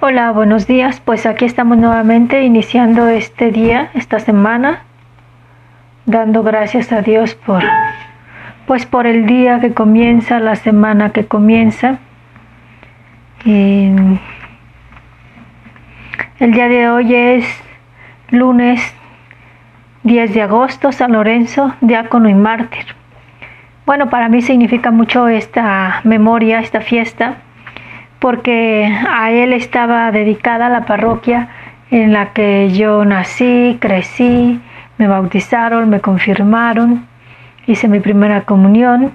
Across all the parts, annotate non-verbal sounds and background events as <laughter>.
Hola, buenos días. Pues aquí estamos nuevamente iniciando este día, esta semana, dando gracias a Dios por pues por el día que comienza, la semana que comienza. el día de hoy es lunes 10 de agosto, San Lorenzo, diácono y mártir. Bueno, para mí significa mucho esta memoria, esta fiesta, porque a él estaba dedicada la parroquia en la que yo nací, crecí, me bautizaron, me confirmaron, hice mi primera comunión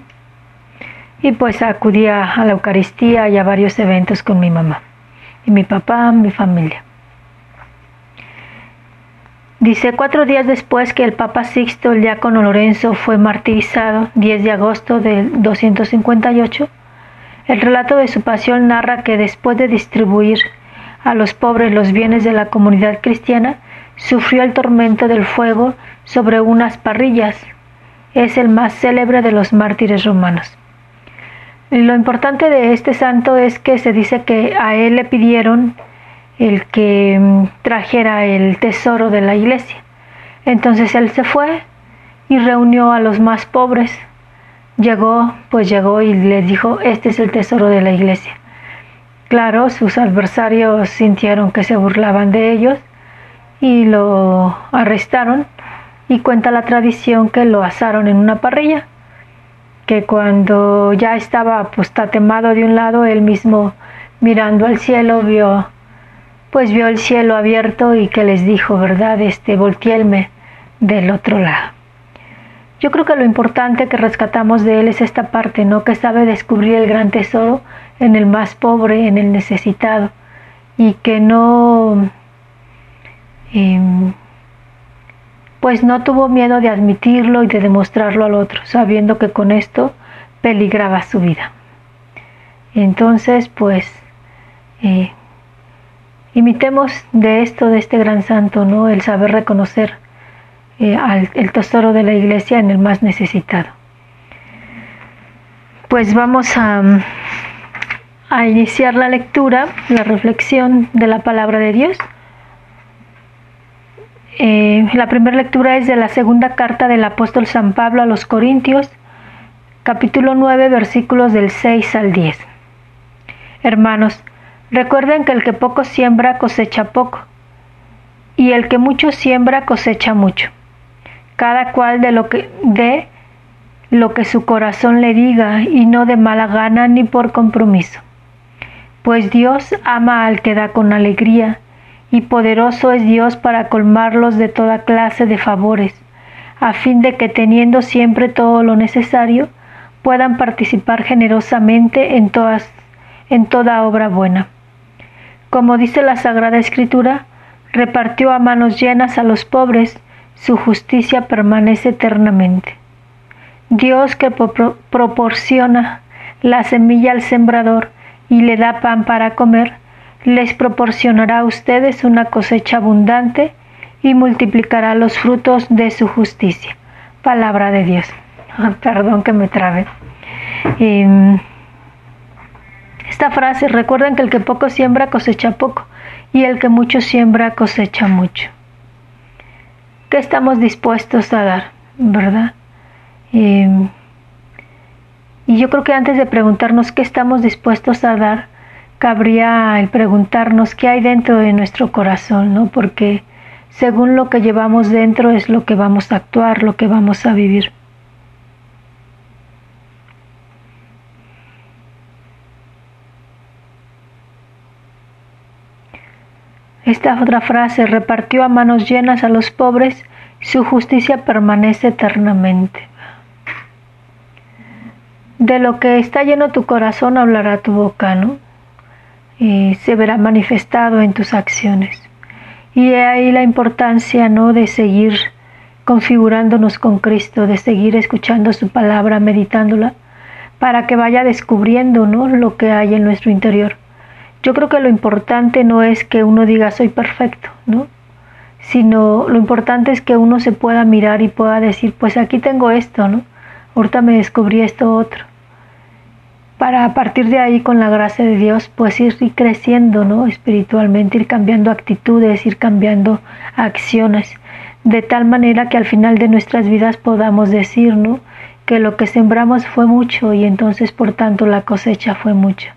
y pues acudía a la Eucaristía y a varios eventos con mi mamá y mi papá, mi familia. Dice, cuatro días después que el Papa Sixto, el diácono Lorenzo, fue martirizado, 10 de agosto de 258, el relato de su pasión narra que después de distribuir a los pobres los bienes de la comunidad cristiana, sufrió el tormento del fuego sobre unas parrillas. Es el más célebre de los mártires romanos. Lo importante de este santo es que se dice que a él le pidieron el que mm, trajera el tesoro de la iglesia. Entonces él se fue y reunió a los más pobres. Llegó, pues llegó y les dijo, este es el tesoro de la iglesia. Claro, sus adversarios sintieron que se burlaban de ellos y lo arrestaron y cuenta la tradición que lo asaron en una parrilla, que cuando ya estaba apostatemado de un lado, él mismo mirando al cielo vio pues vio el cielo abierto y que les dijo, ¿verdad? Este volteelme del otro lado. Yo creo que lo importante que rescatamos de él es esta parte, ¿no? Que sabe descubrir el gran tesoro en el más pobre, en el necesitado, y que no Em, pues no tuvo miedo de admitirlo y de demostrarlo al otro, sabiendo que con esto peligraba su vida. Entonces, pues, eh, imitemos de esto, de este gran santo, ¿no? El saber reconocer eh, al, el tesoro de la iglesia en el más necesitado. Pues vamos a, iniciar la lectura, la reflexión de la palabra de Dios. Eh, la primera lectura es de la segunda carta del apóstol San Pablo a los Corintios, capítulo 9, versículos del 6 al 10. Hermanos, recuerden que el que poco siembra cosecha poco, y el que mucho siembra cosecha mucho. Cada cual de lo que de lo que su corazón le diga y no de mala gana ni por compromiso. Pues Dios ama al que da con alegría y poderoso es Dios para colmarlos de toda clase de favores, a fin de que teniendo siempre todo lo necesario, puedan participar generosamente en, todas, en toda obra buena. Como dice la Sagrada Escritura, repartió a manos llenas a los pobres, su justicia permanece eternamente. Dios que proporciona la semilla al sembrador y le da pan para comer, les proporcionará a ustedes una cosecha abundante y multiplicará los frutos de su justicia. Palabra de Dios. <laughs> Perdón que me trabe. Em, esta frase, recuerden que el que poco siembra cosecha poco y el que mucho siembra cosecha mucho. ¿Qué estamos dispuestos a dar? ¿Verdad? Em, y yo creo que antes de preguntarnos qué estamos dispuestos a dar, cabría el preguntarnos qué hay dentro de nuestro corazón, ¿no? Porque según lo que llevamos dentro es lo que vamos a actuar, lo que vamos a vivir. Esta otra frase, repartió a manos llenas a los pobres, su justicia permanece eternamente. De lo que está lleno tu corazón hablará tu boca, ¿no? y se verá manifestado en tus acciones. Y ahí la importancia ¿no? de seguir configurándonos con Cristo, de seguir escuchando su palabra, meditándola, para que vaya descubriendo ¿no? lo que hay en nuestro interior. Yo creo que lo importante no es que uno diga soy perfecto, ¿no? sino lo importante es que uno se pueda mirar y pueda decir, pues aquí tengo esto, ¿no? Ahorita me descubrí esto otro para a partir de ahí con la gracia de Dios pues ir, creciendo no espiritualmente ir cambiando actitudes ir cambiando acciones de tal manera que al final de nuestras vidas podamos decir no que lo que sembramos fue mucho y entonces por tanto la cosecha fue mucha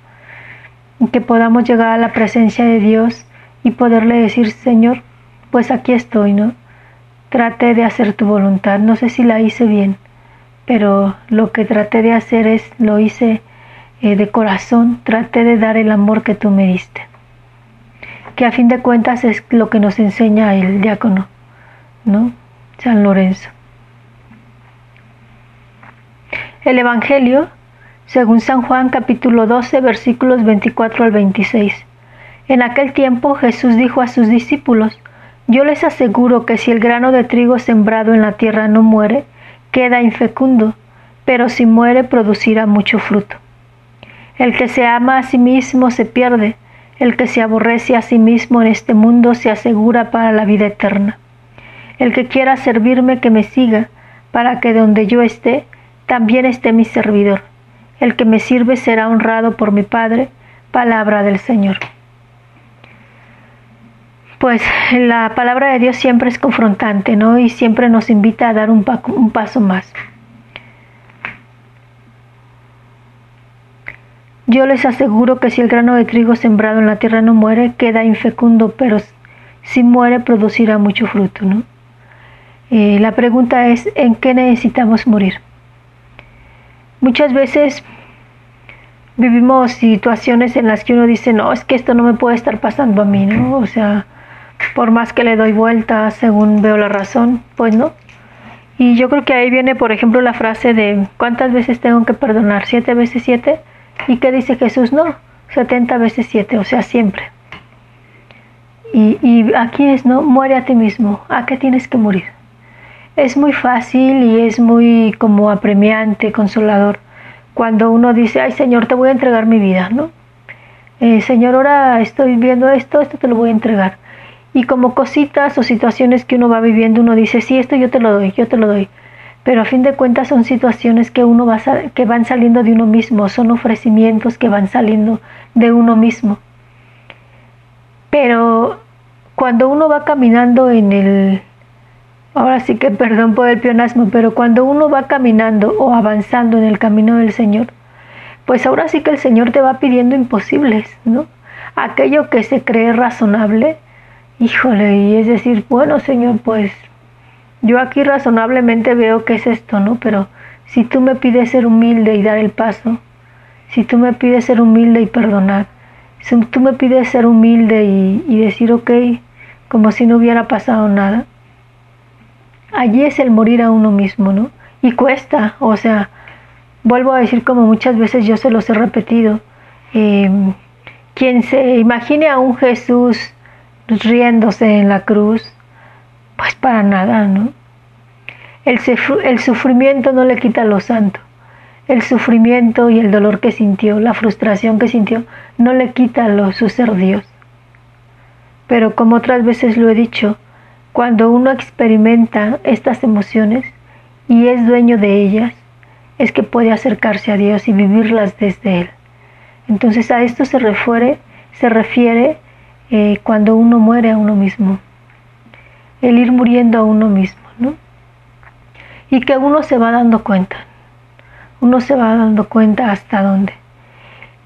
que podamos llegar a la presencia de Dios y poderle decir Señor pues aquí estoy no traté de hacer tu voluntad no sé si la hice bien pero lo que traté de hacer es lo hice eh, de corazón traté de dar el amor que tú me diste, que a fin de cuentas es lo que nos enseña el diácono, ¿no? San Lorenzo. El Evangelio, según San Juan capítulo 12 versículos 24 al 26. En aquel tiempo Jesús dijo a sus discípulos, Yo les aseguro que si el grano de trigo sembrado en la tierra no muere, queda infecundo, pero si muere producirá mucho fruto. El que se ama a sí mismo se pierde, el que se aborrece a sí mismo en este mundo se asegura para la vida eterna. El que quiera servirme que me siga, para que donde yo esté, también esté mi servidor. El que me sirve será honrado por mi Padre. Palabra del Señor. Pues la palabra de Dios siempre es confrontante, ¿no? Y siempre nos invita a dar un, paso más. Yo les aseguro que si el grano de trigo sembrado en la tierra no muere, queda infecundo, pero si muere producirá mucho fruto. ¿no? Eh, la pregunta es, ¿en qué necesitamos morir? Muchas veces vivimos situaciones en las que uno dice, no, es que esto no me puede estar pasando a mí, ¿no? O sea, por más que le doy vuelta según veo la razón, pues no. Y yo creo que ahí viene, por ejemplo, la frase de, ¿cuántas veces tengo que perdonar? ¿Siete veces siete? ¿Y qué dice Jesús? No, 70 veces 7, o sea, siempre. Y, y, aquí es, ¿no? Muere a ti mismo. ¿A qué tienes que morir? Es muy fácil y es muy como apremiante, consolador, cuando uno dice, ay Señor, te voy a entregar mi vida, ¿no? Eh, Señor, ahora estoy viendo esto, esto te lo voy a entregar. Y como cositas o situaciones que uno va viviendo, uno dice, sí, esto yo te lo doy, yo te lo doy pero a fin de cuentas son situaciones que uno va que van saliendo de uno mismo, son ofrecimientos que van saliendo de uno mismo. Pero cuando uno va caminando en el ahora sí que perdón por el pionasmo, pero cuando uno va caminando o avanzando en el camino del Señor, pues ahora sí que el Señor te va pidiendo imposibles, ¿no? Aquello que se cree razonable, híjole, y es decir, bueno, Señor, pues yo aquí razonablemente veo que es esto, ¿no? Pero si tú me pides ser humilde y dar el paso, si tú me pides ser humilde y perdonar, si tú me pides ser humilde y, decir, ok, como si no hubiera pasado nada, allí es el morir a uno mismo, ¿no? Y cuesta, o sea, vuelvo a decir como muchas veces yo se los he repetido, em, quien se imagine a un Jesús riéndose en la cruz, pues para nada, ¿no? El, el sufrimiento no le quita lo santo. El sufrimiento y el dolor que sintió, la frustración que sintió, no le quita lo, su ser Dios. Pero como otras veces lo he dicho, cuando uno experimenta estas emociones y es dueño de ellas, es que puede acercarse a Dios y vivirlas desde Él. Entonces a esto se refiere, se refiere eh, cuando uno muere a uno mismo el ir muriendo a uno mismo, ¿no? Y que uno se va dando cuenta, uno se va dando cuenta hasta dónde.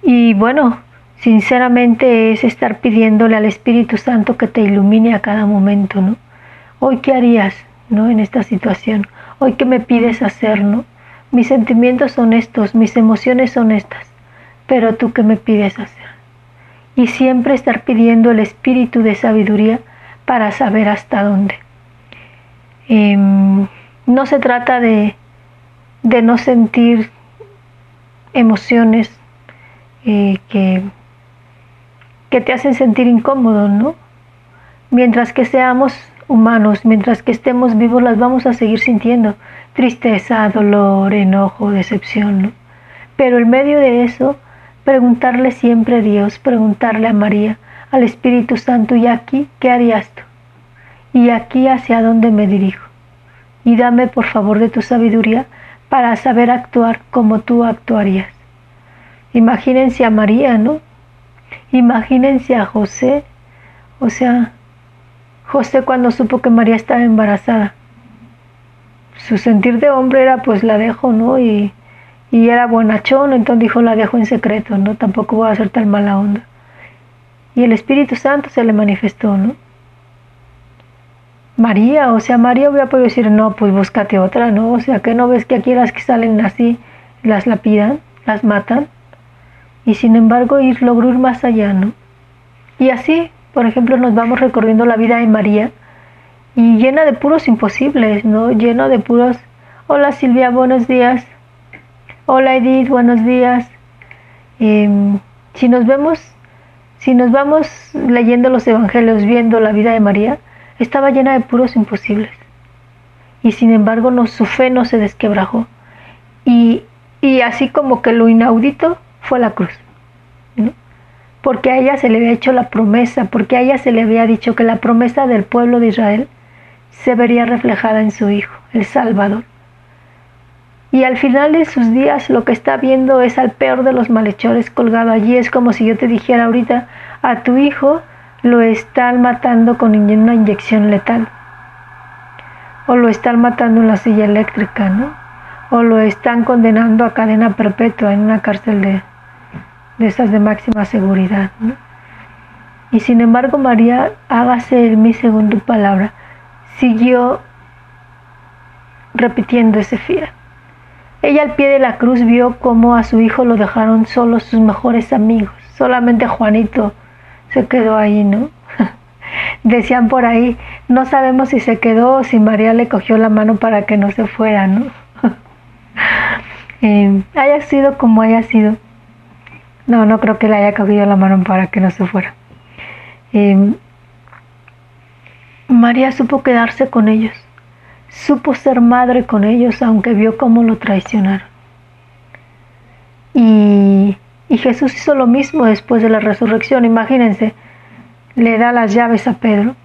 Y bueno, sinceramente es estar pidiéndole al Espíritu Santo que te ilumine a cada momento, ¿no? Hoy qué harías, ¿no? En esta situación, hoy qué me pides hacer, ¿no? Mis sentimientos son estos, mis emociones son estas, pero tú qué me pides hacer. Y siempre estar pidiendo el espíritu de sabiduría para saber hasta dónde. Em, no se trata de, de, no sentir emociones eh, que, que te hacen sentir incómodo, ¿no? Mientras que seamos humanos, mientras que estemos vivos, las vamos a seguir sintiendo. Tristeza, dolor, enojo, decepción, ¿no? Pero en medio de eso, preguntarle siempre a Dios, preguntarle a María, al Espíritu Santo, ¿y aquí qué harías tú? ¿Y aquí hacia dónde me dirijo? Y dame por favor de tu sabiduría para saber actuar como tú actuarías. Imagínense a María, ¿no? Imagínense a José. O sea, José cuando supo que María estaba embarazada, su sentir de hombre era pues la dejo, ¿no? Y, y era bonachón, entonces dijo la dejo en secreto, ¿no? Tampoco voy a hacer tan mala onda. Y el Espíritu Santo se le manifestó, ¿no? María, o sea, María hubiera podido decir, no, pues búscate otra, ¿no? O sea, que no ves que aquí las que salen así, las lapidan, las matan. Y sin embargo, ir logró ir más allá, ¿no? Y así, por ejemplo, nos vamos recorriendo la vida de María y llena de puros imposibles, ¿no? Lleno de puros, hola Silvia, buenos días. Hola Edith, buenos días. Em, si nos vemos, si nos vamos leyendo los evangelios, viendo la vida de María, estaba llena de puros imposibles. Y sin embargo, no, su fe no se desquebrajó. Y, y así como que lo inaudito fue la cruz. Porque a ella se le había hecho la promesa, porque a ella se le había dicho que la promesa del pueblo de Israel se vería reflejada en su Hijo, el Salvador. Y al final de sus días lo que está viendo es al peor de los malhechores colgado allí. Es como si yo te dijera ahorita, a tu hijo lo están matando con una inyección letal. O lo están matando en la silla eléctrica, ¿no? O lo están condenando a cadena perpetua en una cárcel de, de esas de máxima seguridad, ¿no? Y sin embargo, María, hágase en mi segunda palabra, siguió repitiendo ese fiel. Ella al pie de la cruz vio cómo a su hijo lo dejaron solo sus mejores amigos. Solamente Juanito se quedó ahí, ¿no? <laughs> Decían por ahí, no sabemos si se quedó o si María le cogió la mano para que no se fuera, ¿no? <laughs> Eh, haya sido como haya sido. No, no creo que le haya cogido la mano para que no se fuera. Eh, María supo quedarse con ellos, supo ser madre con ellos aunque vio cómo lo traicionaron. Y, y, Jesús hizo lo mismo después de la resurrección. Imagínense, le da las llaves a Pedro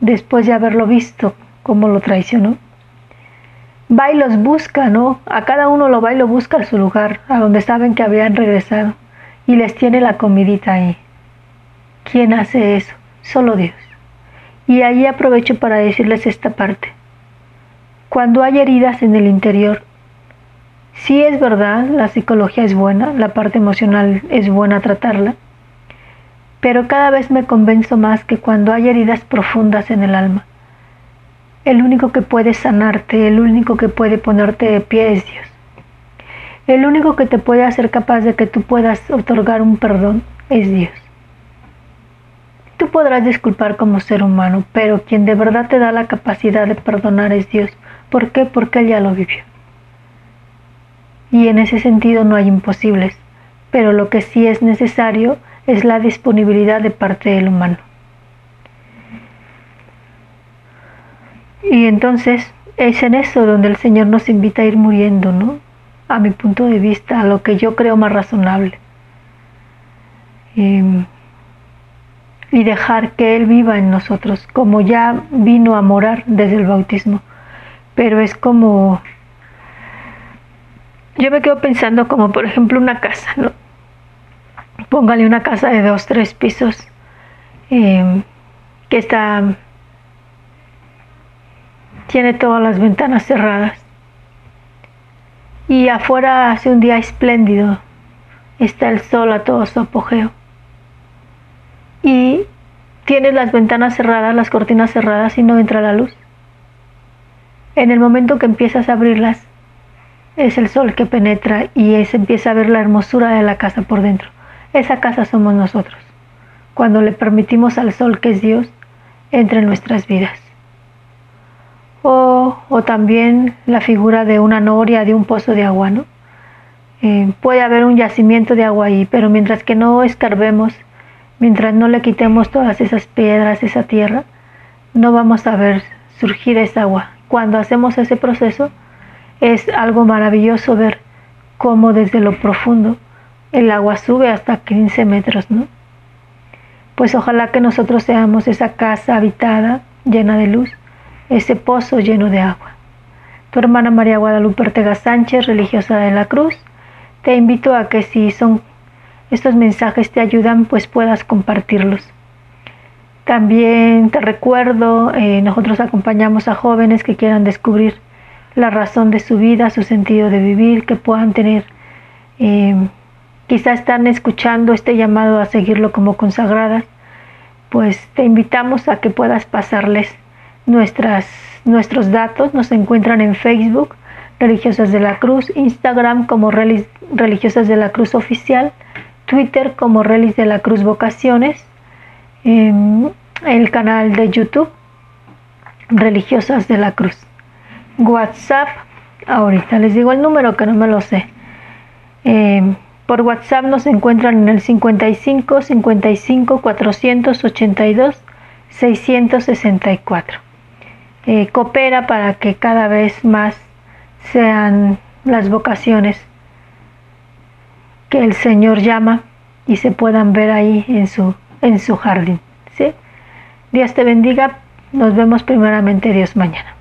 después de haberlo visto cómo lo traicionó. Va y los busca, ¿no? A cada uno lo va y lo busca a su lugar, a donde saben que habían regresado, y les tiene la comidita ahí. ¿Quién hace eso? Solo Dios. Y ahí aprovecho para decirles esta parte. Cuando hay heridas en el interior, sí es verdad, la psicología es buena, la parte emocional es buena tratarla, pero cada vez me convenzo más que cuando hay heridas profundas en el alma, el único que puede sanarte, el único que puede ponerte de pie es Dios. El único que te puede hacer capaz de que tú puedas otorgar un perdón es Dios. Tú podrás disculpar como ser humano, pero quien de verdad te da la capacidad de perdonar es Dios. ¿Por qué? Porque Él ya lo vivió. Y en ese sentido no hay imposibles, pero lo que sí es necesario es la disponibilidad de parte del humano. Y entonces es en eso donde el Señor nos invita a ir muriendo, ¿no? A mi punto de vista, a lo que yo creo más razonable. Em, y dejar que Él viva en nosotros, como ya vino a morar desde el bautismo. Pero es como, yo me quedo pensando como por ejemplo una casa, ¿no? Póngale una casa de dos, tres pisos em, que está, tiene todas las ventanas cerradas. Y afuera hace un día espléndido, está el sol a todo su apogeo y tienes las ventanas cerradas, las cortinas cerradas y no entra la luz. En el momento que empiezas a abrirlas, es el sol que penetra y se empieza a ver la hermosura de la casa por dentro. Esa casa somos nosotros, cuando le permitimos al sol, que es Dios, entre en nuestras vidas. O, también la figura de una noria de un pozo de agua, ¿no? Eh, puede haber un yacimiento de agua ahí, pero mientras que no escarbemos Mientras no le quitemos todas esas piedras, esa tierra, no vamos a ver surgir esa agua. Cuando hacemos ese proceso, es algo maravilloso ver cómo desde lo profundo el agua sube hasta 15 metros, ¿no? Pues ojalá que nosotros seamos esa casa habitada, llena de luz, ese pozo lleno de agua. Tu hermana María Guadalupe Ortega Sánchez, religiosa de la Cruz, te invito a que si son estos mensajes te ayudan, pues puedas compartirlos. También te recuerdo, eh, nosotros acompañamos a jóvenes que quieran descubrir la razón de su vida, su sentido de vivir, que puedan tener, eh, quizá están escuchando este llamado a seguirlo como consagradas, pues te invitamos a que puedas pasarles nuestras, nuestros datos. Nos encuentran en Facebook, Religiosas de la Cruz, Instagram como Religiosas de la Cruz Oficial, Twitter como Relis de la Cruz Vocaciones en el canal de YouTube Religiosas de la Cruz. WhatsApp, ahorita les digo el número que no me lo sé. Eh, por WhatsApp nos encuentran en el 55 55 482 664. Coopera para que cada vez más sean las vocaciones que el Señor llama y se puedan ver ahí en su en su jardín. ¿sí? Dios te bendiga. Nos vemos primeramente Dios mañana.